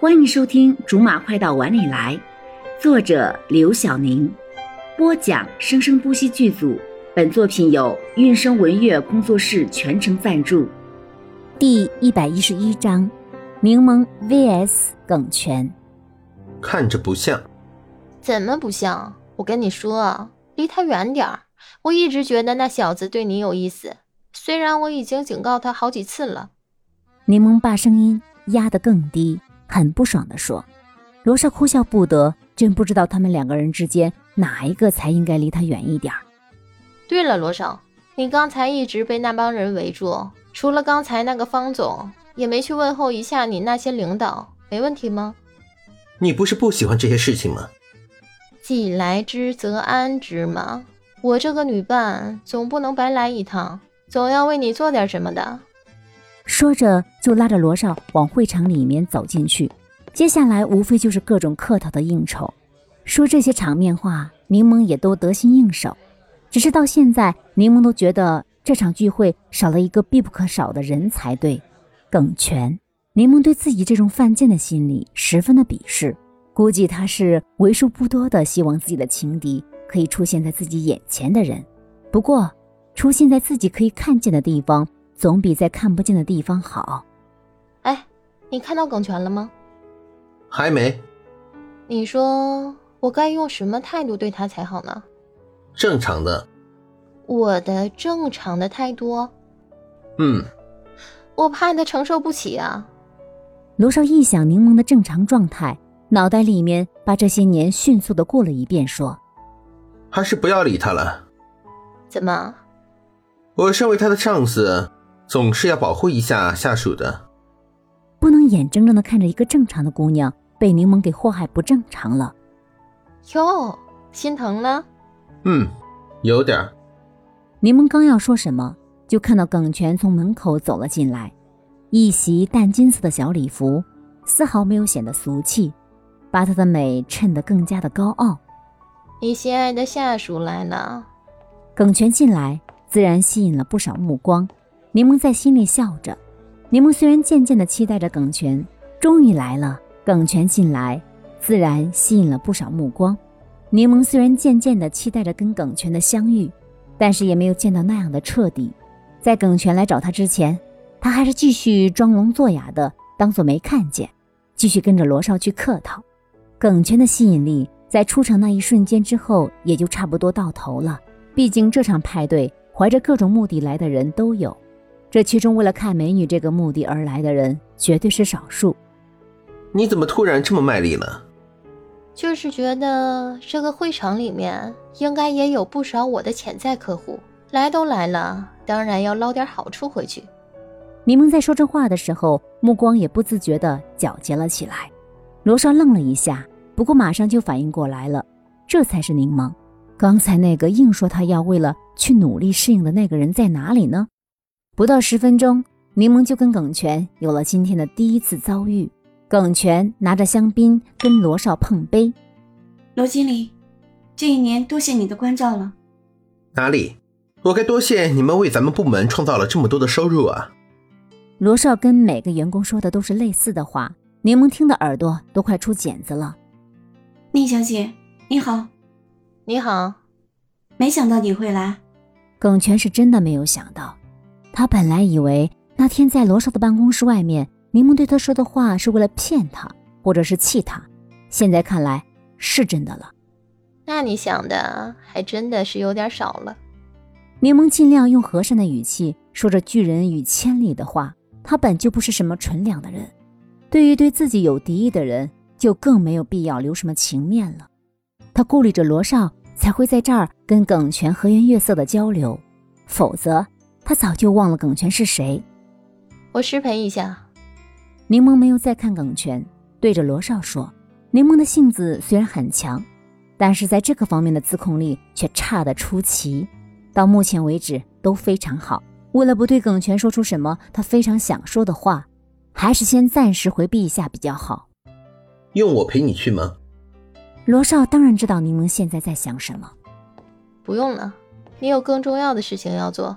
欢迎收听《竹马快到碗里来》，作者刘晓宁，播讲生生不息剧组。本作品由韵声文乐工作室全程赞助。第一百一十一章：柠檬 VS 耿泉。看着不像，怎么不像？我跟你说，离他远点儿。我一直觉得那小子对你有意思，虽然我已经警告他好几次了。柠檬把声音压得更低，很不爽地说：“罗少哭笑不得，真不知道他们两个人之间哪一个才应该离他远一点。”对了，罗少，你刚才一直被那帮人围住，除了刚才那个方总，也没去问候一下你那些领导，没问题吗？你不是不喜欢这些事情吗？既来之则安之嘛。我这个女伴总不能白来一趟，总要为你做点什么的。说着，就拉着罗少往会场里面走进去。接下来无非就是各种客套的应酬，说这些场面话，柠檬也都得心应手。只是到现在，柠檬都觉得这场聚会少了一个必不可少的人才对，耿泉。柠檬对自己这种犯贱的心理十分的鄙视，估计他是为数不多的希望自己的情敌可以出现在自己眼前的人。不过，出现在自己可以看见的地方，总比在看不见的地方好。哎，你看到耿泉了吗？还没。你说我该用什么态度对他才好呢？正常的，我的正常的态度，嗯，我怕他承受不起啊。罗少一想柠檬的正常状态，脑袋里面把这些年迅速的过了一遍，说：“还是不要理他了。”怎么？我身为他的上司，总是要保护一下下属的，不能眼睁睁的看着一个正常的姑娘被柠檬给祸害不正常了。哟，心疼了。嗯，有点儿。柠檬刚要说什么，就看到耿泉从门口走了进来，一袭淡金色的小礼服，丝毫没有显得俗气，把她的美衬得更加的高傲。你心爱的下属来了。耿泉进来，自然吸引了不少目光。柠檬在心里笑着。柠檬虽然渐渐的期待着耿泉终于来了，耿泉进来，自然吸引了不少目光。柠檬虽然渐渐地期待着跟耿泉的相遇，但是也没有见到那样的彻底。在耿泉来找他之前，他还是继续装聋作哑的，当做没看见，继续跟着罗少去客套。耿泉的吸引力在出场那一瞬间之后，也就差不多到头了。毕竟这场派对怀着各种目的来的人都有，这其中为了看美女这个目的而来的人绝对是少数。你怎么突然这么卖力呢？就是觉得这个会场里面应该也有不少我的潜在客户，来都来了，当然要捞点好处回去。柠檬在说这话的时候，目光也不自觉的皎洁了起来。罗少愣了一下，不过马上就反应过来了，这才是柠檬。刚才那个硬说他要为了去努力适应的那个人在哪里呢？不到十分钟，柠檬就跟耿泉有了今天的第一次遭遇。耿泉拿着香槟跟罗少碰杯。罗经理，这一年多谢你的关照了。哪里？我该多谢你们为咱们部门创造了这么多的收入啊！罗少跟每个员工说的都是类似的话，柠檬听的耳朵都快出茧子了。宁小姐，你好。你好。没想到你会来。耿泉是真的没有想到，他本来以为那天在罗少的办公室外面。柠檬对他说的话是为了骗他，或者是气他，现在看来是真的了。那你想的还真的是有点少了。柠檬尽量用和善的语气说着拒人于千里的话。他本就不是什么纯良的人，对于对自己有敌意的人，就更没有必要留什么情面了。他顾虑着罗少，才会在这儿跟耿泉和颜悦色的交流，否则他早就忘了耿泉是谁。我失陪一下。柠檬没有再看耿泉，对着罗少说：“柠檬的性子虽然很强，但是在这个方面的自控力却差得出奇。到目前为止都非常好。为了不对耿泉说出什么他非常想说的话，还是先暂时回避一下比较好。”用我陪你去吗？罗少当然知道柠檬现在在想什么。不用了，你有更重要的事情要做。